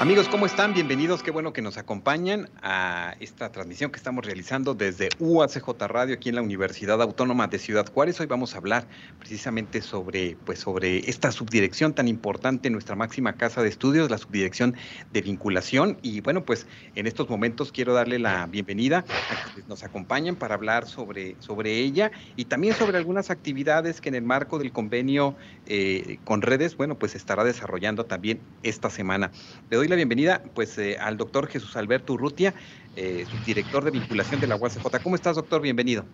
Amigos, ¿cómo están? Bienvenidos. Qué bueno que nos acompañan a esta transmisión que estamos realizando desde UACJ Radio aquí en la Universidad Autónoma de Ciudad Juárez. Hoy vamos a hablar precisamente sobre, pues, sobre esta subdirección tan importante en nuestra máxima casa de estudios, la subdirección de vinculación. Y bueno, pues en estos momentos quiero darle la bienvenida a quienes nos acompañan para hablar sobre, sobre ella y también sobre algunas actividades que en el marco del convenio eh, con redes, bueno, pues estará desarrollando también esta semana. Le doy la bienvenida pues eh, al doctor Jesús Alberto Urrutia, eh, subdirector de vinculación de la UACJ. ¿Cómo estás, doctor? Bienvenido.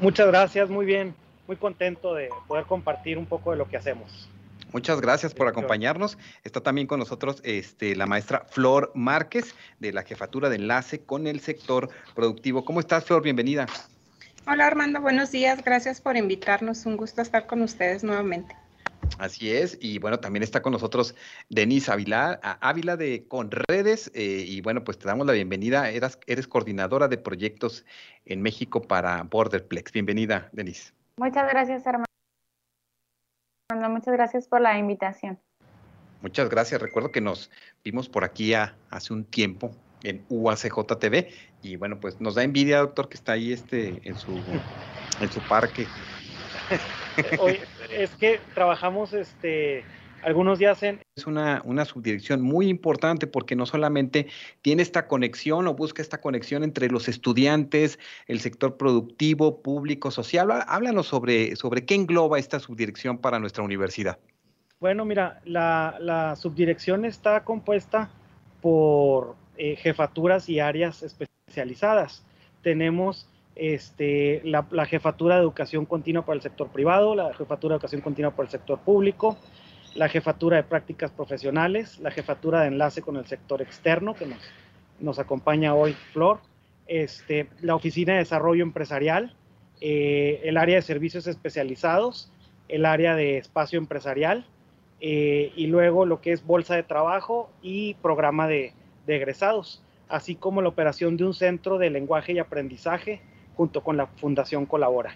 Muchas gracias, muy bien, muy contento de poder compartir un poco de lo que hacemos. Muchas gracias por acompañarnos. Está también con nosotros este, la maestra Flor Márquez de la Jefatura de Enlace con el Sector Productivo. ¿Cómo estás, Flor? Bienvenida. Hola, Armando. Buenos días. Gracias por invitarnos. Un gusto estar con ustedes nuevamente. Así es, y bueno, también está con nosotros Denise Ávila, Ávila de Conredes, eh, y bueno, pues te damos la bienvenida, eres, eres coordinadora de proyectos en México para Borderplex. Bienvenida, Denise. Muchas gracias, hermano. Muchas gracias por la invitación. Muchas gracias. Recuerdo que nos vimos por aquí hace un tiempo en UACJ TV y bueno, pues nos da envidia, doctor, que está ahí este en su en su parque Hoy, es que trabajamos este, algunos días en... Es una, una, subdirección muy importante porque no solamente tiene esta conexión o busca esta conexión entre los estudiantes, el sector productivo, público, social. Háblanos sobre, sobre qué engloba esta subdirección para nuestra universidad. Bueno, mira, la, la subdirección está compuesta por eh, jefaturas y áreas especializadas. Tenemos este, la, jefatura de educación continua para el sector privado, la jefatura de educación continua para el sector público, la jefatura de prácticas profesionales, la jefatura de enlace con el sector externo, que nos, nos acompaña hoy Flor, este, la oficina de desarrollo empresarial, eh, el área de servicios especializados, el área de espacio empresarial, eh, y luego lo que es bolsa de trabajo y programa de, de egresados, así como la operación de un centro de lenguaje y aprendizaje, junto con la Fundación Colabora.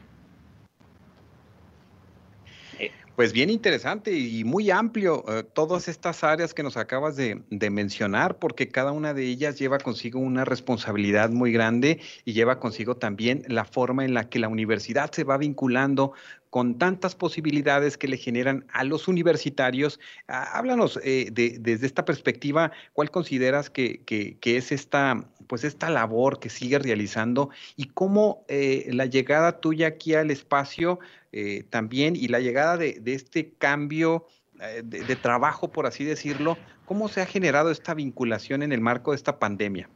Pues bien interesante y muy amplio eh, todas estas áreas que nos acabas de, mencionar, porque cada una de ellas lleva consigo una responsabilidad muy grande y lleva consigo también la forma en la que la universidad se va vinculando con tantas posibilidades que le generan a los universitarios. Ah, háblanos eh, de, desde esta perspectiva, ¿cuál consideras que, es esta, pues esta labor que sigue realizando y cómo eh, la llegada tuya aquí al espacio eh, también y la llegada de, este cambio eh, de, trabajo, por así decirlo, ¿cómo se ha generado esta vinculación en el marco de esta pandemia?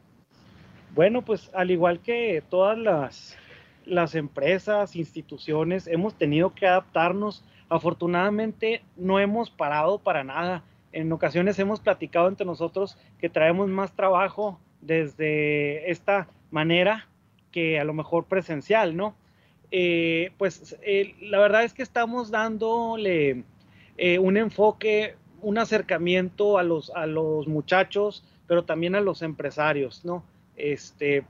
Bueno, pues al igual que todas las, las empresas, instituciones, hemos tenido que adaptarnos. Afortunadamente no hemos parado para nada. En ocasiones hemos platicado entre nosotros que traemos más trabajo desde esta manera que a lo mejor presencial, ¿no? Eh, pues eh, la verdad es que estamos dándole eh, un enfoque, un acercamiento a los, a los muchachos, pero también a los empresarios, ¿no? Este,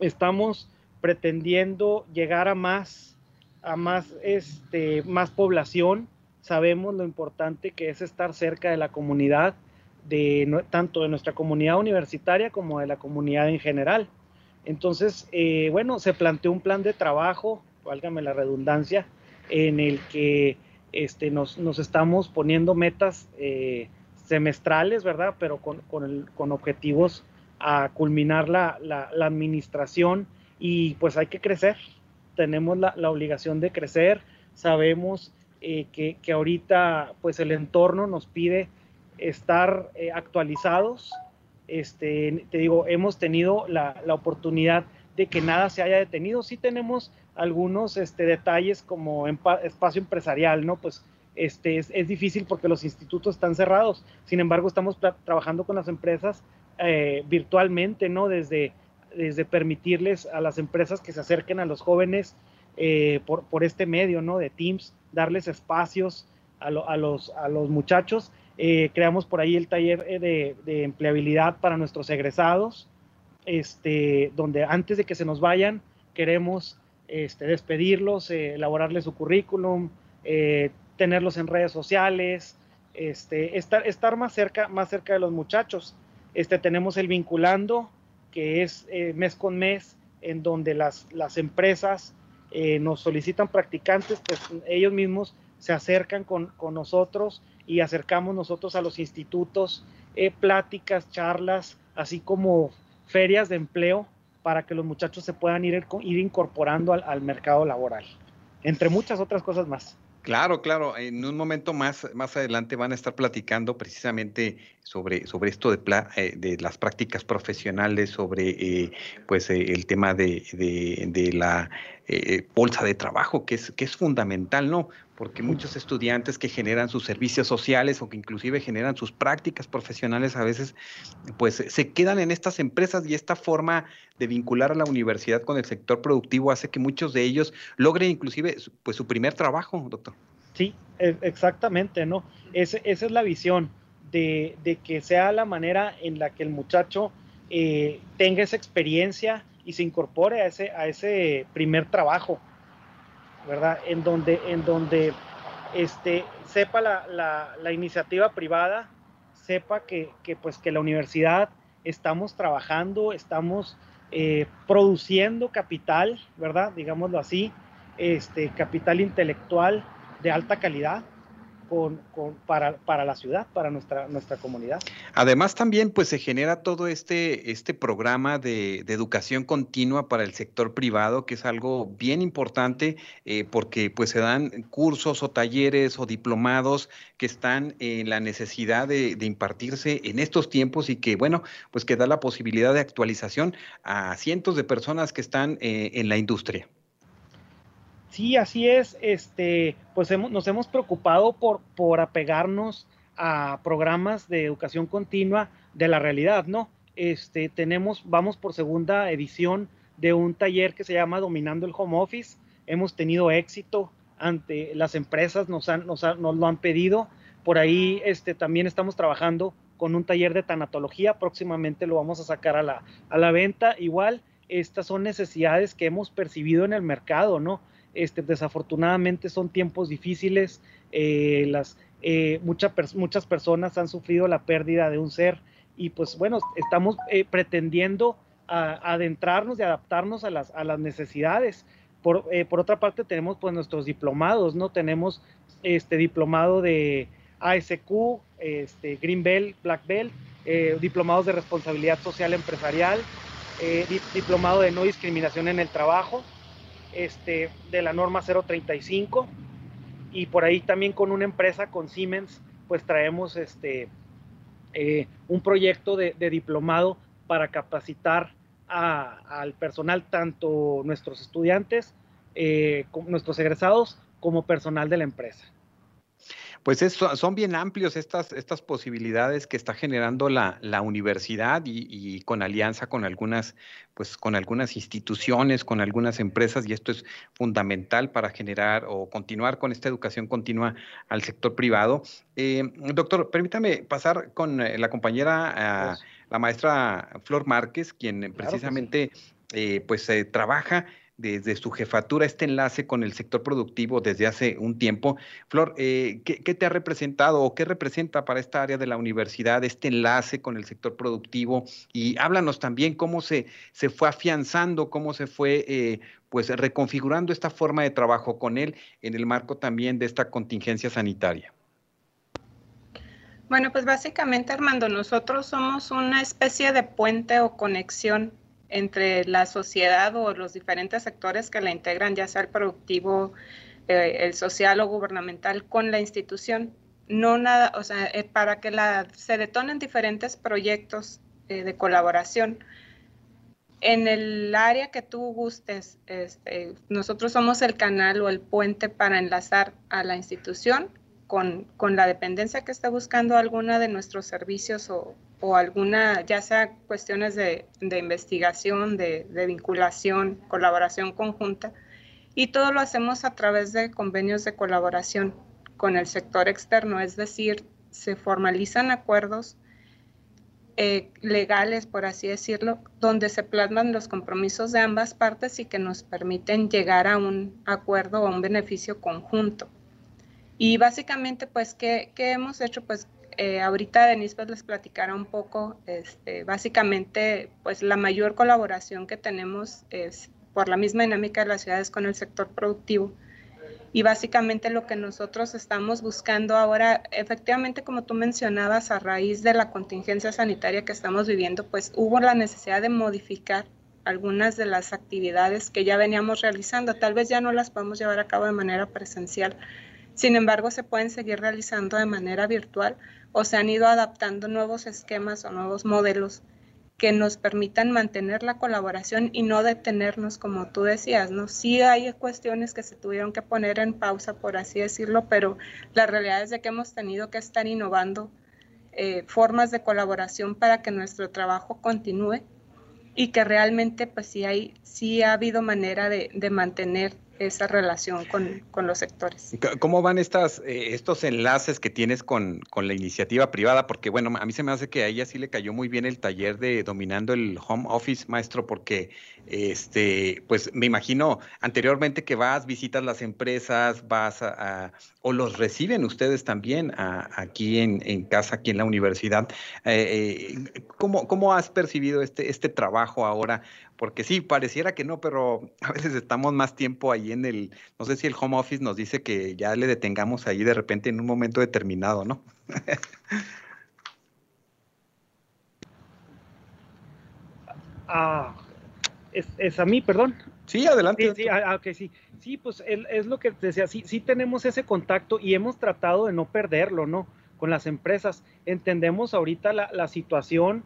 estamos pretendiendo llegar a más, a más, este, más población. Sabemos lo importante que es estar cerca de la comunidad, de, tanto de nuestra comunidad universitaria como de la comunidad en general. Entonces, eh, bueno, se planteó un plan de trabajo, válgame la redundancia, en el que este, nos, estamos poniendo metas eh, semestrales, ¿verdad? Pero con, objetivos a culminar la, administración y pues hay que crecer. Tenemos la, obligación de crecer. Sabemos eh, que, ahorita pues el entorno nos pide estar actualizados, este, te digo, hemos tenido la, oportunidad de que nada se haya detenido. Sí tenemos algunos este, detalles como espacio empresarial, ¿no? Pues este, es, difícil porque los institutos están cerrados. Sin embargo, estamos trabajando con las empresas eh, virtualmente, ¿no? Desde, desde permitirles a las empresas que se acerquen a los jóvenes eh, por, este medio, ¿no? De Teams, darles espacios a, los, a los muchachos eh, creamos por ahí el taller eh, de, empleabilidad para nuestros egresados, este, donde antes de que se nos vayan, queremos este, despedirlos, eh, elaborarles su currículum, tenerlos en redes sociales, este, estar, estar más, cerca, más cerca de los muchachos. Este, tenemos el vinculando, que es mes con mes, en donde las, las empresas nos solicitan practicantes, pues ellos mismos se acercan con, con nosotros y acercamos nosotros a los institutos, eh, pláticas, charlas, así como ferias de empleo para que los muchachos se puedan ir, ir incorporando al, al mercado laboral, entre muchas otras cosas más. Claro, claro. En un momento más, más adelante van a estar platicando precisamente sobre, sobre esto de, eh, de las prácticas profesionales, sobre eh, pues eh, el tema de, de, de la bolsa de trabajo, que es, que es fundamental, ¿no? porque muchos estudiantes que generan sus servicios sociales o que inclusive generan sus prácticas profesionales a veces pues se quedan en estas empresas y esta forma de vincular a la universidad con el sector productivo hace que muchos de ellos logren inclusive pues su primer trabajo, doctor. Sí, e, exactamente, ¿no? esa es la visión de, de, que sea la manera en la que el muchacho eh, tenga esa experiencia y se incorpore a ese, a ese primer trabajo ¿verdad? En donde, en donde este, sepa la, la, iniciativa privada, sepa que, que, pues, que la universidad estamos trabajando, estamos eh, produciendo capital, ¿verdad? Digámoslo así, este, capital intelectual de alta calidad, con, para, para, la ciudad, para nuestra, nuestra comunidad. Además, también pues se genera todo este, este programa de, educación continua para el sector privado, que es algo bien importante eh, porque pues se dan cursos o talleres o diplomados que están en la necesidad de, de, impartirse en estos tiempos y que, bueno, pues que da la posibilidad de actualización a cientos de personas que están eh, en la industria. Sí, así es. Este, pues hemos, nos hemos preocupado por, por apegarnos a programas de educación continua de la realidad, ¿no? Este, tenemos, vamos por segunda edición de un taller que se llama Dominando el Home Office. Hemos tenido éxito ante las empresas, nos, han, nos, han, nos lo han pedido. Por ahí este, también estamos trabajando con un taller de tanatología. Próximamente lo vamos a sacar a la, a la venta. Igual, estas son necesidades que hemos percibido en el mercado, ¿no? Este, desafortunadamente son tiempos difíciles, eh, las, eh, mucha, muchas personas han sufrido la pérdida de un ser y pues bueno, estamos eh, pretendiendo a, adentrarnos y adaptarnos a las, a las necesidades. Por, eh, por, otra parte tenemos pues nuestros diplomados, ¿no? Tenemos este diplomado de ASQ, este, Green Belt, Black Belt, diplomados de responsabilidad social empresarial, diplomado de no discriminación en el trabajo, este, de la norma 035 y por ahí también con una empresa, con Siemens, pues traemos este, eh, un proyecto de, diplomado para capacitar a, al personal, tanto nuestros estudiantes, eh, nuestros egresados, como personal de la empresa. Pues es, son bien amplios estas, estas posibilidades que está generando la, la universidad y, y, con alianza con algunas, pues con algunas instituciones, con algunas empresas, y esto es fundamental para generar o continuar con esta educación continua al sector privado. Eh, doctor, permítame pasar con eh, la compañera, pues, la maestra Flor Márquez, quien claro precisamente sí. eh, pues trabaja desde su jefatura este enlace con el sector productivo desde hace un tiempo. Flor, eh, ¿qué, ¿qué, te ha representado o qué representa para esta área de la universidad este enlace con el sector productivo? Y háblanos también cómo se, se fue afianzando, cómo se fue eh, pues reconfigurando esta forma de trabajo con él en el marco también de esta contingencia sanitaria. Bueno, pues básicamente, Armando, nosotros somos una especie de puente o conexión entre la sociedad o los diferentes sectores que la integran, ya sea el productivo, eh, el social o gubernamental, con la institución. No nada, o sea, eh, para que se detonen diferentes proyectos eh, de colaboración. En el área que tú gustes, este, nosotros somos el canal o el puente para enlazar a la institución con, con la dependencia que esté buscando alguna de nuestros servicios o, o alguna, ya sea cuestiones de, de investigación, de, de, vinculación, colaboración conjunta, y todo lo hacemos a través de convenios de colaboración con el sector externo, es decir, se formalizan acuerdos eh, legales, por así decirlo, donde se plasman los compromisos de ambas partes y que nos permiten llegar a un acuerdo o un beneficio conjunto. Y básicamente, pues, ¿qué, qué hemos hecho? Pues eh, ahorita Denise pues, les platicará un poco, este, básicamente, pues la mayor colaboración que tenemos es por la misma dinámica de las ciudades con el sector productivo. Y básicamente lo que nosotros estamos buscando ahora, efectivamente, como tú mencionabas, a raíz de la contingencia sanitaria que estamos viviendo, pues hubo la necesidad de modificar algunas de las actividades que ya veníamos realizando. Tal vez ya no las podemos llevar a cabo de manera presencial. Sin embargo, se pueden seguir realizando de manera virtual o se han ido adaptando nuevos esquemas o nuevos modelos que nos permitan mantener la colaboración y no detenernos, como tú decías, ¿no? Sí hay cuestiones que se tuvieron que poner en pausa, por así decirlo, pero la realidad es de que hemos tenido que estar innovando eh, formas de colaboración para que nuestro trabajo continúe y que realmente, pues sí, hay, sí ha habido manera de, de mantener esa relación con, con, los sectores. ¿Cómo van estas, eh, estos enlaces que tienes con, con, la iniciativa privada? Porque, bueno, a mí se me hace que a ella sí le cayó muy bien el taller de dominando el home office, maestro, porque, este, pues me imagino anteriormente que vas, visitas las empresas, vas a, o los reciben ustedes también aquí en, en, casa, aquí en la universidad. Eh, eh, ¿cómo, ¿Cómo has percibido este, este trabajo ahora? Porque sí, pareciera que no, pero a veces estamos más tiempo ahí en el, no sé si el home office nos dice que ya le detengamos ahí de repente en un momento determinado, ¿no? ah, es, a mí, perdón. Sí, adelante. Sí, sí, ah, okay, sí. sí pues es lo que decía, sí, sí tenemos ese contacto y hemos tratado de no perderlo, ¿no? Con las empresas. Entendemos ahorita la, la situación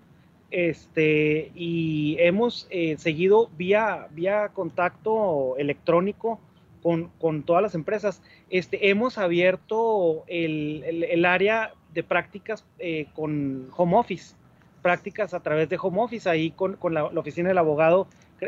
este, y hemos eh, seguido vía, vía contacto electrónico con, con, todas las empresas. Este, hemos abierto el, el, área de prácticas eh, con home office, prácticas a través de home office. Ahí con, con la, oficina del abogado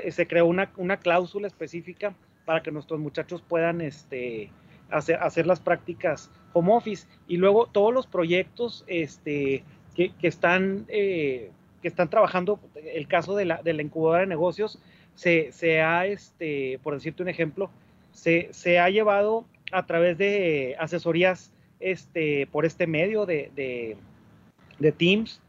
se creó una, una, cláusula específica para que nuestros muchachos puedan este, hacer, hacer las prácticas home office. Y luego todos los proyectos este, que, que están eh, que están trabajando, el caso de la, de la incubadora de negocios, se, se, ha, este, por decirte un ejemplo, se, se, ha llevado a través de asesorías este, por este medio de, de, de Teams.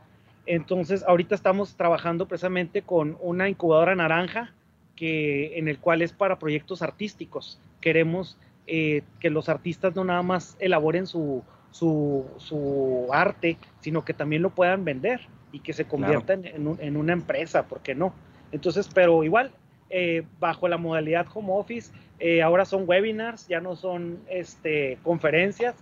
Entonces, ahorita estamos trabajando precisamente con una incubadora naranja, que, en el cual es para proyectos artísticos. Queremos eh, que los artistas no nada más elaboren su, su, su, arte, sino que también lo puedan vender y que se convierta en, en, una empresa, ¿por qué no? Entonces, pero igual, eh, bajo la modalidad home office, eh, ahora son webinars, ya no son este, conferencias,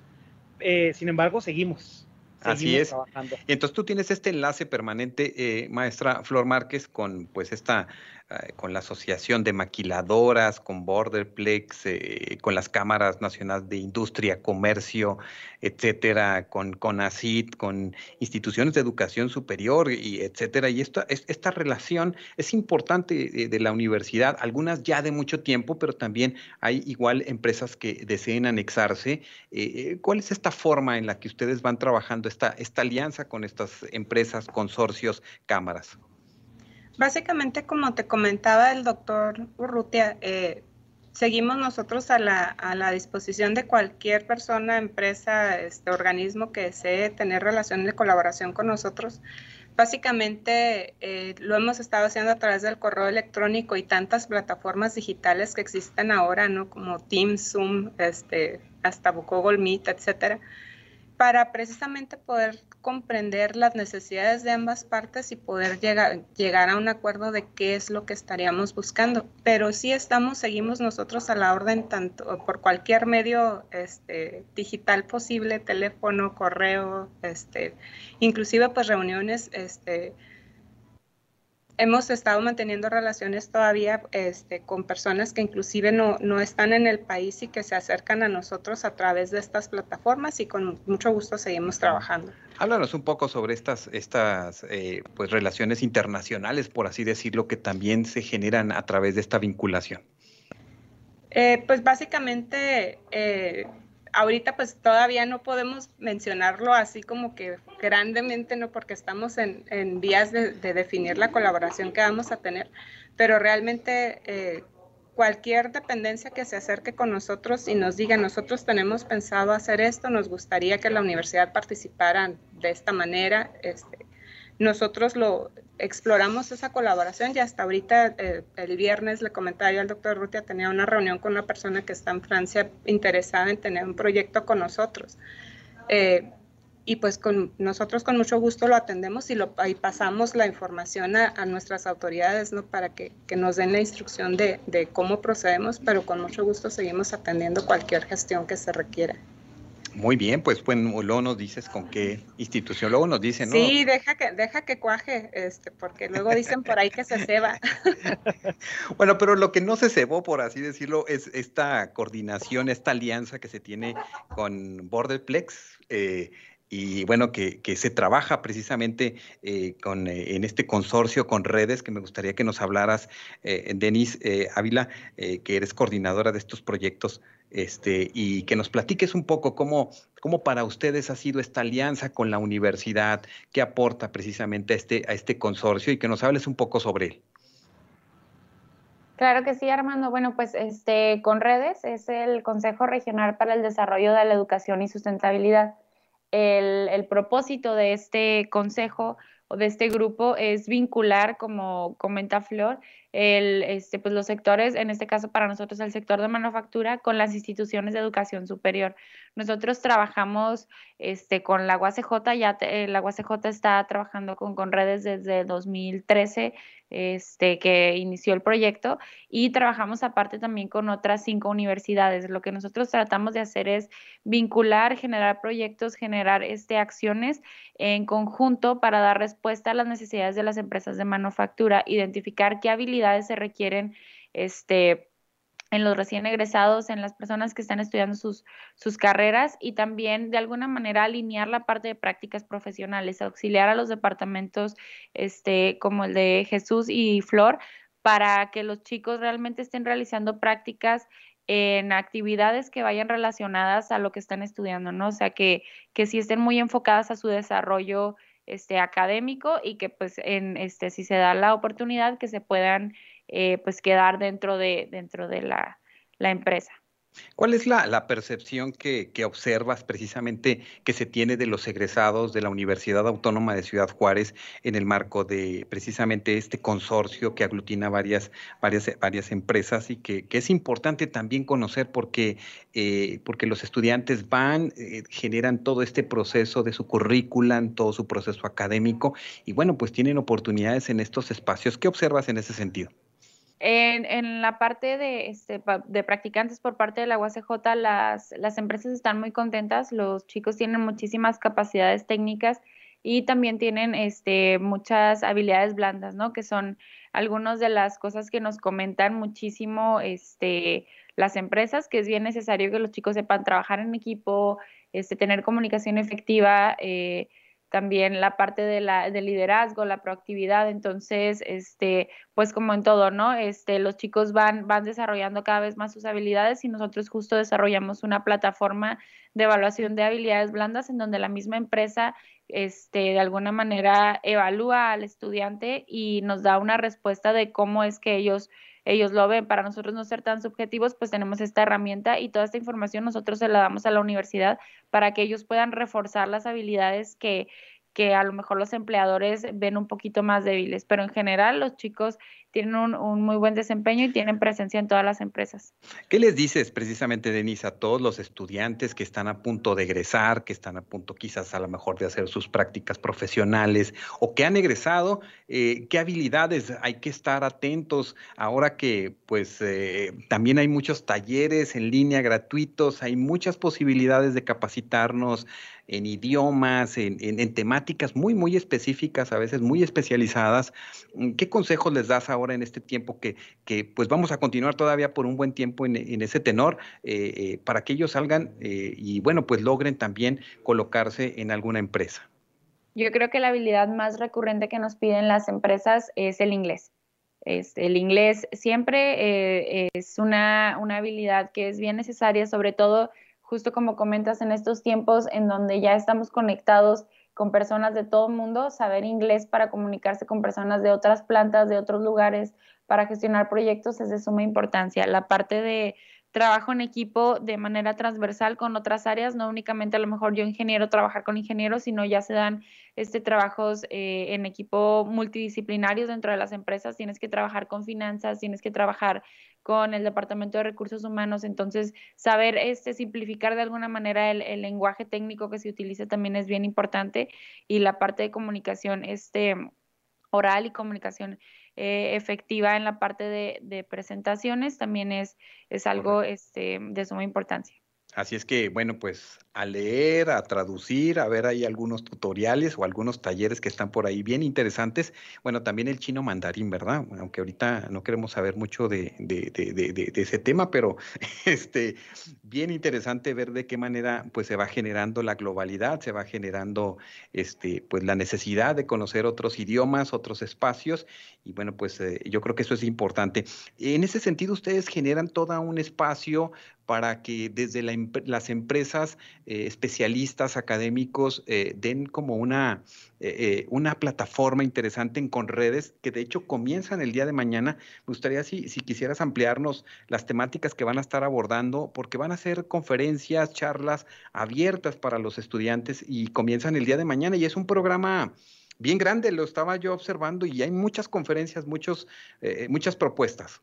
eh, sin embargo, seguimos. Así es. Trabajando. Entonces tú tienes este enlace permanente, maestra Flor Márquez, con pues esta eh, con la Asociación de Maquiladoras, con Borderplex, eh, con las cámaras nacionales de industria, comercio, etcétera, con, con ACID, con instituciones de educación superior, y etcétera. Y esta, esta relación es importante de, la universidad, algunas ya de mucho tiempo, pero también hay igual empresas que deseen anexarse. Eh, ¿Cuál es esta forma en la que ustedes van trabajando esta, esta alianza con estas empresas, consorcios, cámaras? Básicamente, como te comentaba el doctor Urrutia, eh, seguimos nosotros a la, a la, disposición de cualquier persona, empresa, este organismo que desee tener relación de colaboración con nosotros. Básicamente eh, lo hemos estado haciendo a través del correo electrónico y tantas plataformas digitales que existen ahora, ¿no? Como Teams, Zoom, este, hasta Google Meet, etcétera para precisamente poder comprender las necesidades de ambas partes y poder llegar, llegar a un acuerdo de qué es lo que estaríamos buscando. Pero sí estamos, seguimos nosotros a la orden tanto por cualquier medio este, digital posible, teléfono, correo, este, inclusive pues reuniones este, hemos estado manteniendo relaciones todavía este, con personas que inclusive no, no, están en el país y que se acercan a nosotros a través de estas plataformas y con mucho gusto seguimos trabajando. Háblanos un poco sobre estas, estas eh, pues, relaciones internacionales, por así decirlo, que también se generan a través de esta vinculación. Eh, pues básicamente eh, ahorita pues todavía no podemos mencionarlo así como que grandemente, ¿no? Porque estamos en, vías de, definir la colaboración que vamos a tener, pero realmente eh, cualquier dependencia que se acerque con nosotros y nos diga, nosotros tenemos pensado hacer esto, nos gustaría que la universidad participara de esta manera. Este, nosotros lo exploramos esa colaboración y hasta ahorita eh, el viernes le comentaba yo al doctor Rutia, tenía una reunión con una persona que está en Francia interesada en tener un proyecto con nosotros. Eh, y pues con nosotros con mucho gusto lo atendemos y, lo, y pasamos la información a, nuestras autoridades ¿no? para que, que, nos den la instrucción de, de, cómo procedemos, pero con mucho gusto seguimos atendiendo cualquier gestión que se requiera. Muy bien, pues bueno, luego nos dices con qué institución, luego nos dicen, ¿no? Sí, deja que, deja que cuaje, este, porque luego dicen por ahí que se ceba. bueno, pero lo que no se cebó, por así decirlo, es esta coordinación, esta alianza que se tiene con Borderplex. Eh, y bueno, que, se trabaja precisamente eh, con, eh, en este consorcio con redes, que me gustaría que nos hablaras, eh, Denis Ávila, que eres coordinadora de estos proyectos, este, y que nos platiques un poco cómo, cómo para ustedes ha sido esta alianza con la universidad, qué aporta precisamente a este, a este consorcio y que nos hables un poco sobre él. Claro que sí, Armando. Bueno, pues este, con redes es el Consejo Regional para el Desarrollo de la Educación y Sustentabilidad el, propósito de este consejo o de este grupo es vincular, como comenta Flor, el, este, pues los sectores, en este caso para nosotros el sector de manufactura, con las instituciones de educación superior. Nosotros trabajamos este, con la UACJ, ya la UACJ está trabajando con, con redes desde 2013 este, que inició el proyecto y trabajamos aparte también con otras cinco universidades. Lo que nosotros tratamos de hacer es vincular, generar proyectos, generar este, acciones en conjunto para dar respuesta a las necesidades de las empresas de manufactura, identificar qué habilidades se requieren este, en los recién egresados, en las personas que están estudiando sus, sus carreras y también de alguna manera alinear la parte de prácticas profesionales, auxiliar a los departamentos este, como el de Jesús y Flor para que los chicos realmente estén realizando prácticas en actividades que vayan relacionadas a lo que están estudiando, ¿no? O sea, que, que sí estén muy enfocadas a su desarrollo este, académico y que pues en este, si se da la oportunidad que se puedan eh, pues quedar dentro de, dentro de la, empresa. ¿Cuál es la, percepción que, observas precisamente que se tiene de los egresados de la Universidad Autónoma de Ciudad Juárez en el marco de precisamente este consorcio que aglutina varias, varias, varias empresas y que, es importante también conocer porque, eh, porque los estudiantes van, eh, generan todo este proceso de su currículum, todo su proceso académico y bueno, pues tienen oportunidades en estos espacios. ¿Qué observas en ese sentido? En, la parte de, este, de practicantes por parte de la UACJ, las, las empresas están muy contentas, los chicos tienen muchísimas capacidades técnicas y también tienen este, muchas habilidades blandas, ¿no? Que son algunas de las cosas que nos comentan muchísimo este, las empresas, que es bien necesario que los chicos sepan trabajar en equipo, este, tener comunicación efectiva, eh, también la parte de la, del liderazgo, la proactividad, entonces, este, pues como en todo, ¿no? Este, los chicos van, van desarrollando cada vez más sus habilidades y nosotros justo desarrollamos una plataforma de evaluación de habilidades blandas en donde la misma empresa, este, de alguna manera evalúa al estudiante y nos da una respuesta de cómo es que ellos ellos lo ven. Para nosotros no ser tan subjetivos, pues tenemos esta herramienta y toda esta información nosotros se la damos a la universidad para que ellos puedan reforzar las habilidades que, que a lo mejor los empleadores ven un poquito más débiles, pero en general los chicos tienen un, muy buen desempeño y tienen presencia en todas las empresas. ¿Qué les dices precisamente, Denise, a todos los estudiantes que están a punto de egresar, que están a punto quizás a lo mejor de hacer sus prácticas profesionales o que han egresado? Eh, ¿Qué habilidades hay que estar atentos ahora que pues eh, también hay muchos talleres en línea gratuitos, hay muchas posibilidades de capacitarnos en idiomas, en, en temáticas muy, muy específicas, a veces muy especializadas? ¿Qué consejos les das ahora? En este tiempo que, que pues vamos a continuar todavía por un buen tiempo en, ese tenor eh, eh, para que ellos salgan eh, y bueno, pues logren también colocarse en alguna empresa. Yo creo que la habilidad más recurrente que nos piden las empresas es el inglés. el inglés siempre es una, una habilidad que es bien necesaria, sobre todo justo como comentas en estos tiempos en donde ya estamos conectados con personas de todo el mundo, saber inglés para comunicarse con personas de otras plantas, de otros lugares, para gestionar proyectos es de suma importancia. La parte de trabajo en equipo de manera transversal con otras áreas, no únicamente a lo mejor yo ingeniero trabajar con ingenieros, sino ya se dan este trabajos eh, en equipo multidisciplinarios dentro de las empresas, tienes que trabajar con finanzas, tienes que trabajar con el departamento de recursos humanos, entonces saber este simplificar de alguna manera el, el lenguaje técnico que se utiliza también es bien importante y la parte de comunicación este oral y comunicación eh, efectiva en la parte de, presentaciones también es, es algo este, de suma importancia. Así es que, bueno, pues a leer, a traducir, a ver hay algunos tutoriales o algunos talleres que están por ahí bien interesantes. Bueno, también el chino mandarín, ¿verdad? Aunque ahorita no queremos saber mucho de, de, de, de, ese tema, pero este, bien interesante ver de qué manera pues se va generando la globalidad, se va generando este, pues la necesidad de conocer otros idiomas, otros espacios. Y bueno, pues eh, yo creo que eso es importante. En ese sentido, ustedes generan todo un espacio para que desde las empresas eh, especialistas académicos eh, den como una, eh, una plataforma interesante en Conredes, que de hecho comienzan el día de mañana. Me gustaría si, si quisieras ampliarnos las temáticas que van a estar abordando, porque van a ser conferencias, charlas abiertas para los estudiantes y comienzan el día de mañana y es un programa bien grande, lo estaba yo observando y hay muchas conferencias, muchos, muchas propuestas.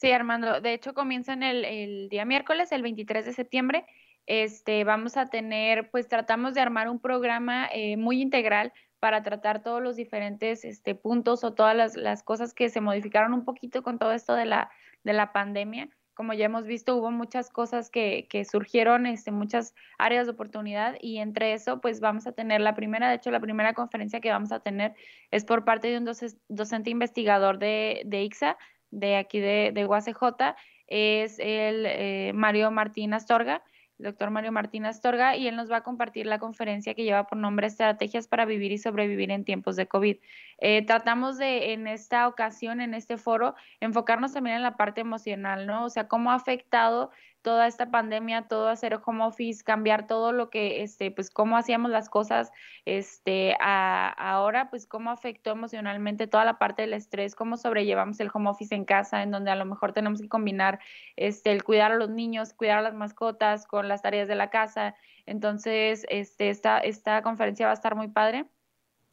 Sí, Armando. De hecho, comienzan el, el día miércoles, el 23 de septiembre. Este, vamos a tener, pues tratamos de armar un programa eh, muy integral para tratar todos los diferentes este, puntos o todas las, cosas que se modificaron un poquito con todo esto de la, de la pandemia. Como ya hemos visto, hubo muchas cosas que, que surgieron, este, muchas áreas de oportunidad y entre eso, pues vamos a tener la primera, de hecho, la primera conferencia que vamos a tener es por parte de un docente investigador de, de ICSA, de aquí de, de UACJ es el eh, Mario Martín Astorga, el doctor Mario Martín Astorga, y él nos va a compartir la conferencia que lleva por nombre Estrategias para vivir y sobrevivir en tiempos de COVID. Eh, tratamos de, en esta ocasión, en este foro, enfocarnos también en la parte emocional, ¿no? O sea, cómo ha afectado toda esta pandemia, todo hacer home office, cambiar todo lo que, este, pues cómo hacíamos las cosas, este, a, ahora, pues cómo afectó emocionalmente toda la parte del estrés, cómo sobrellevamos el home office en casa, en donde a lo mejor tenemos que combinar, este, el cuidar a los niños, cuidar a las mascotas con las tareas de la casa. Entonces, este, esta, esta conferencia va a estar muy padre.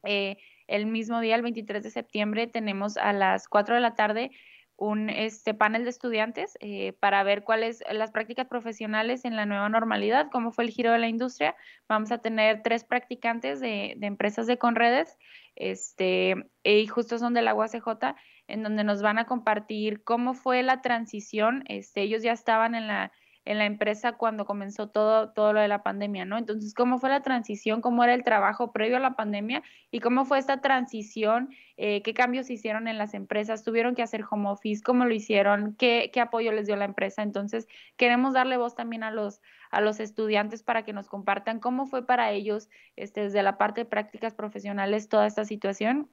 Eh, el mismo día, el 23 de septiembre, tenemos a las 4 de la tarde un este, panel de estudiantes eh, para ver cuáles las prácticas profesionales en la nueva normalidad, cómo fue el giro de la industria. Vamos a tener tres practicantes de, de empresas de Conredes, este, y justo son de la UACJ, en donde nos van a compartir cómo fue la transición. Este, ellos ya estaban en la en la empresa cuando comenzó todo, todo lo de la pandemia, ¿no? Entonces, ¿cómo fue la transición? ¿Cómo era el trabajo previo a la pandemia? ¿Y cómo fue esta transición? Eh, ¿Qué cambios hicieron en las empresas? ¿Tuvieron que hacer home office? ¿Cómo lo hicieron? ¿Qué, ¿Qué apoyo les dio la empresa? Entonces, queremos darle voz también a los, a los estudiantes para que nos compartan cómo fue para ellos, este, desde la parte de prácticas profesionales, toda esta situación.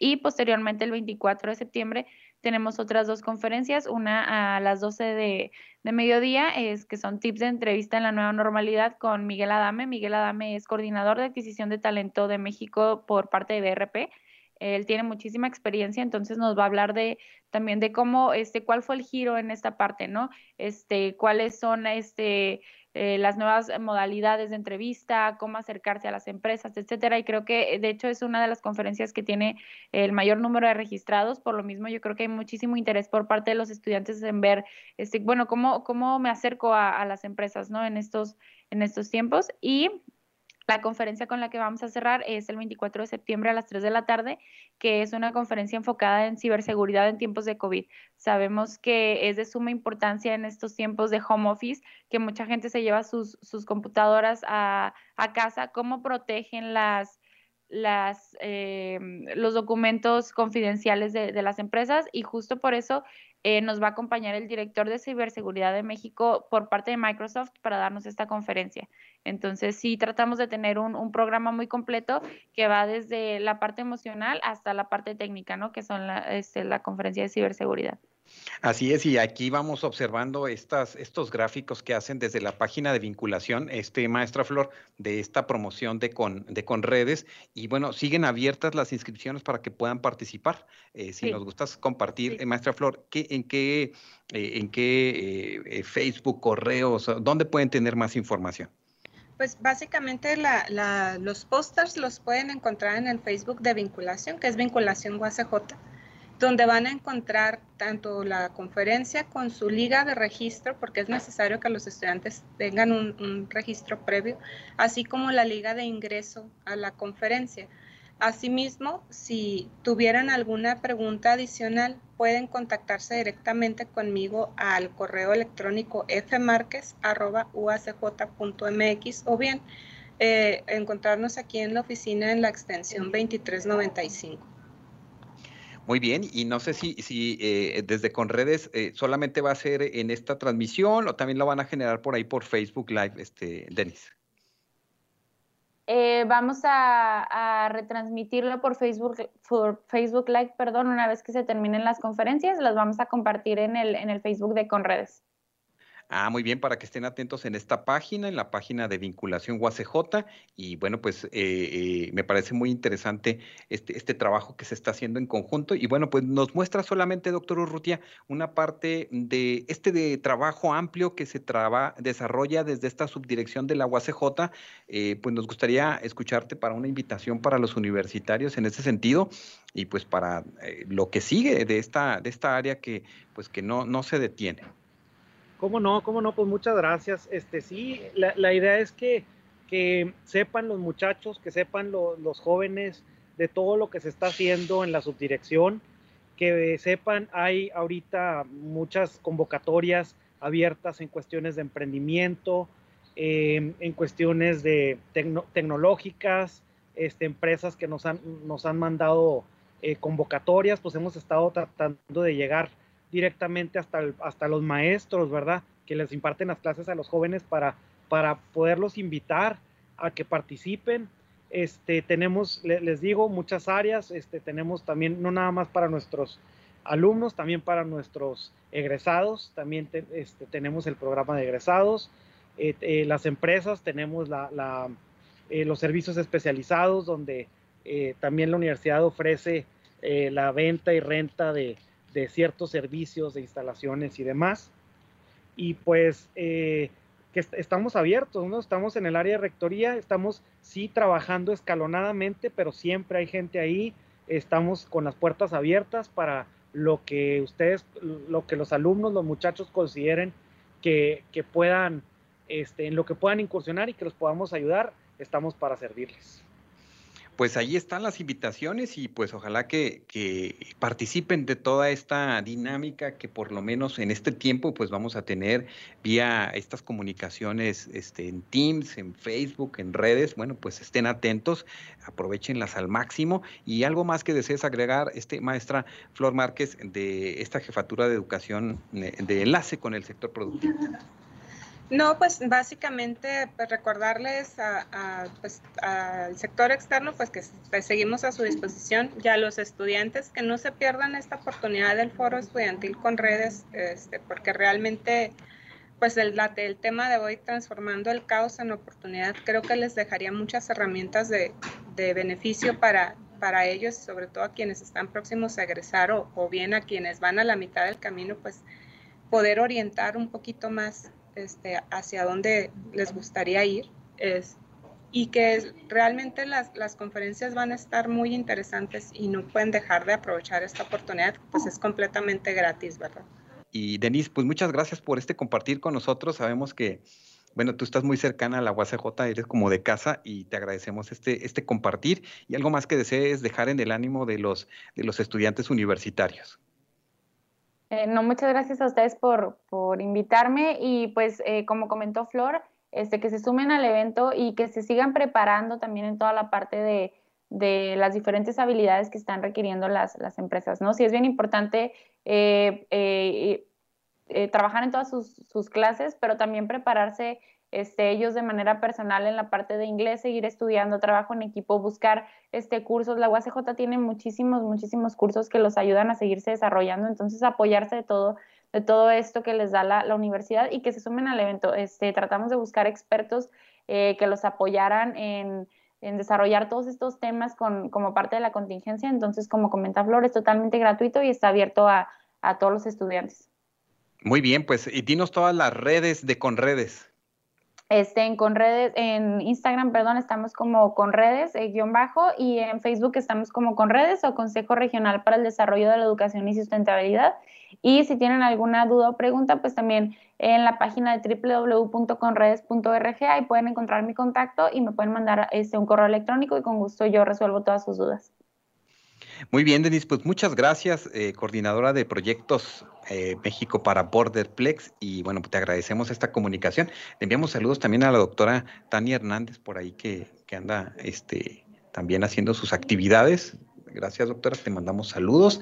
Y posteriormente, el 24 de septiembre, tenemos otras dos conferencias, una a las 12 de, mediodía, es que son tips de entrevista en la nueva normalidad con Miguel Adame. Miguel Adame es coordinador de adquisición de talento de México por parte de BRP. Él tiene muchísima experiencia, entonces nos va a hablar de también de cómo, este, cuál fue el giro en esta parte, ¿no? Este, cuáles son, este, eh, las nuevas modalidades de entrevista, cómo acercarse a las empresas, etcétera. Y creo que de hecho es una de las conferencias que tiene el mayor número de registrados. Por lo mismo, yo creo que hay muchísimo interés por parte de los estudiantes en ver, este, bueno, cómo, cómo me acerco a, a las empresas, ¿no? En estos, en estos tiempos. Y la conferencia con la que vamos a cerrar es el 24 de septiembre a las 3 de la tarde, que es una conferencia enfocada en ciberseguridad en tiempos de COVID. Sabemos que es de suma importancia en estos tiempos de home office, que mucha gente se lleva sus, sus computadoras a, a casa, cómo protegen las, las, eh, los documentos confidenciales de, las empresas y justo por eso eh, nos va a acompañar el director de ciberseguridad de México por parte de Microsoft para darnos esta conferencia. Entonces, sí, tratamos de tener un, un programa muy completo que va desde la parte emocional hasta la parte técnica, ¿no? Que son la, este, la conferencia de ciberseguridad. Así es, y aquí vamos observando estas, estos gráficos que hacen desde la página de vinculación, este maestra Flor, de esta promoción de con, de con redes. Y bueno, siguen abiertas las inscripciones para que puedan participar. Eh, si nos gustas compartir, eh, maestra Flor, ¿qué, ¿en qué, eh, en qué Facebook, correos, dónde pueden tener más información? Pues básicamente la, los pósters los pueden encontrar en el Facebook de vinculación, que es vinculación UACJ donde van a encontrar tanto la conferencia con su liga de registro, porque es necesario que los estudiantes tengan un, registro previo, así como la liga de ingreso a la conferencia. Asimismo, si tuvieran alguna pregunta adicional, pueden contactarse directamente conmigo al correo electrónico fmarquez.uacj.mx o bien eh, encontrarnos aquí en la oficina en la extensión 2395. Muy bien, y no sé si, si eh, desde Conredes eh, solamente va a ser en esta transmisión o también lo van a generar por ahí por Facebook Live, este, Denis. Eh, vamos a, retransmitirlo por Facebook, por Facebook Live, perdón, una vez que se terminen las conferencias, las vamos a compartir en el, en el Facebook de Conredes. Ah, muy bien, para que estén atentos en esta página, en la página de vinculación UACJ. Y bueno, pues eh, eh, me parece muy interesante este, este trabajo que se está haciendo en conjunto. Y bueno, pues nos muestra solamente, doctor Urrutia, una parte de este trabajo amplio que se traba, desarrolla desde esta subdirección de la UACJ. Eh, pues nos gustaría escucharte para una invitación para los universitarios en ese sentido y pues para lo que sigue de esta, área que pues que no se detiene. ¿Cómo no? ¿Cómo no? Pues muchas gracias. Este, sí, la, idea es que, que, sepan los muchachos, que sepan los jóvenes de todo lo que se está haciendo en la subdirección, que sepan, hay ahorita muchas convocatorias abiertas en cuestiones de emprendimiento, em, en cuestiones de tecnológicas, este, empresas que nos han, nos han mandado eh, convocatorias, pues hemos estado tratando de llegar directamente hasta, hasta los maestros, ¿verdad? Que les imparten las clases a los jóvenes para, para poderlos invitar a que participen. Este, tenemos, les digo, muchas áreas, este, tenemos también, no nada más para nuestros alumnos, también para nuestros egresados, también este, tenemos el programa de egresados, eh, eh, las empresas, tenemos la, eh, los servicios especializados, donde también la universidad ofrece la venta y renta de, de ciertos servicios, de instalaciones y demás. Y pues eh, que estamos abiertos, ¿no? Estamos en el área de rectoría, estamos sí trabajando escalonadamente, pero siempre hay gente ahí, estamos con las puertas abiertas para lo que ustedes, lo que los alumnos, los muchachos consideren que, que puedan, este, en lo que puedan incursionar y que los podamos ayudar, estamos para servirles pues ahí están las invitaciones y pues ojalá que, participen de toda esta dinámica que por lo menos en este tiempo pues vamos a tener vía estas comunicaciones este, en Teams, en Facebook, en redes. Bueno, pues estén atentos, aprovechenlas al máximo. Y algo más que desees agregar, este maestra Flor Márquez de esta jefatura de educación eh, de enlace con el sector productivo. No, pues básicamente pues, recordarles pues, al sector externo pues que seguimos a su disposición y a los estudiantes que no se pierdan esta oportunidad del foro estudiantil con redes, este, porque realmente pues el, el tema de hoy transformando el caos en oportunidad creo que les dejaría muchas herramientas de, beneficio para, ellos, sobre todo a quienes están próximos a egresar o, o bien a quienes van a la mitad del camino, pues poder orientar un poquito más este, hacia dónde les gustaría ir es, y que realmente las, las, conferencias van a estar muy interesantes y no pueden dejar de aprovechar esta oportunidad, pues es completamente gratis, ¿verdad? Y Denise, pues muchas gracias por este compartir con nosotros. Sabemos que, bueno, tú estás muy cercana a la UACJ, eres como de casa y te agradecemos este, este compartir y algo más que desees dejar en el ánimo de los, de los estudiantes universitarios. Eh, no, muchas gracias a ustedes por, invitarme y pues eh, como comentó Flor, este, que se sumen al evento y que se sigan preparando también en toda la parte de, las diferentes habilidades que están requiriendo las, empresas, ¿no? Sí es bien importante eh, trabajar en todas sus, clases, pero también prepararse este, ellos de manera personal en la parte de inglés, seguir estudiando, trabajo en equipo, buscar este, cursos. La UACJ tiene muchísimos, muchísimos cursos que los ayudan a seguirse desarrollando, entonces apoyarse de todo, de todo esto que les da la, la universidad y que se sumen al evento. Este, tratamos de buscar expertos eh, que los apoyaran en, en, desarrollar todos estos temas con, como parte de la contingencia. Entonces, como comenta Flor, es totalmente gratuito y está abierto a, a todos los estudiantes. Muy bien, pues y dinos todas las redes de Conredes. Este, en Conredes, en Instagram, perdón, estamos como Conredes, eh, guion bajo, y en Facebook estamos como Conredes o Consejo Regional para el Desarrollo de la Educación y Sustentabilidad. Y si tienen alguna duda o pregunta, pues también en la página de www.conredes.org ahí pueden encontrar mi contacto y me pueden mandar este, un correo electrónico y con gusto yo resuelvo todas sus dudas. Muy bien, Denise, pues muchas gracias, eh, coordinadora de proyectos eh, México para Borderplex. Y bueno, te agradecemos esta comunicación. Le enviamos saludos también a la doctora Tania Hernández por ahí que, que anda este, también haciendo sus actividades. Gracias, doctora. Te mandamos saludos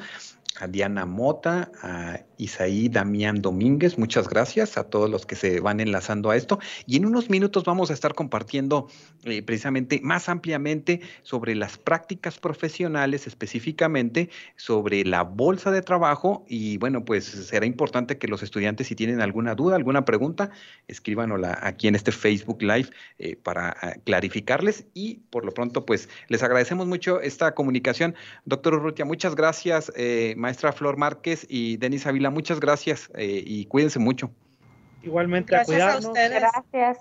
a Diana Mota, a Isaí Damián Domínguez, muchas gracias a todos los que se van enlazando a esto. Y en unos minutos vamos a estar compartiendo eh, precisamente más ampliamente sobre las prácticas profesionales, específicamente sobre la bolsa de trabajo. Y bueno, pues será importante que los estudiantes, si tienen alguna duda, alguna pregunta, escríbanosla aquí en este Facebook Live eh, para ah, clarificarles. Y por lo pronto, pues les agradecemos mucho esta comunicación. Doctor Urrutia, muchas gracias. Eh, maestra Flor Márquez y Denis Avila, muchas gracias eh, y cuídense mucho. Igualmente, gracias a, a ustedes. Gracias.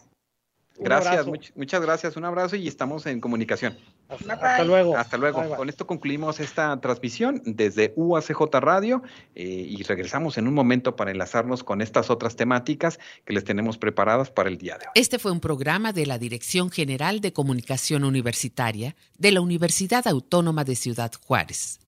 Gracias, much, muchas gracias, un abrazo y estamos en comunicación. Hasta, hasta luego. Hasta luego. Bye, bye. Con esto concluimos esta transmisión desde UACJ Radio eh, y regresamos en un momento para enlazarnos con estas otras temáticas que les tenemos preparadas para el día de hoy. Este fue un programa de la Dirección General de Comunicación Universitaria de la Universidad Autónoma de Ciudad Juárez.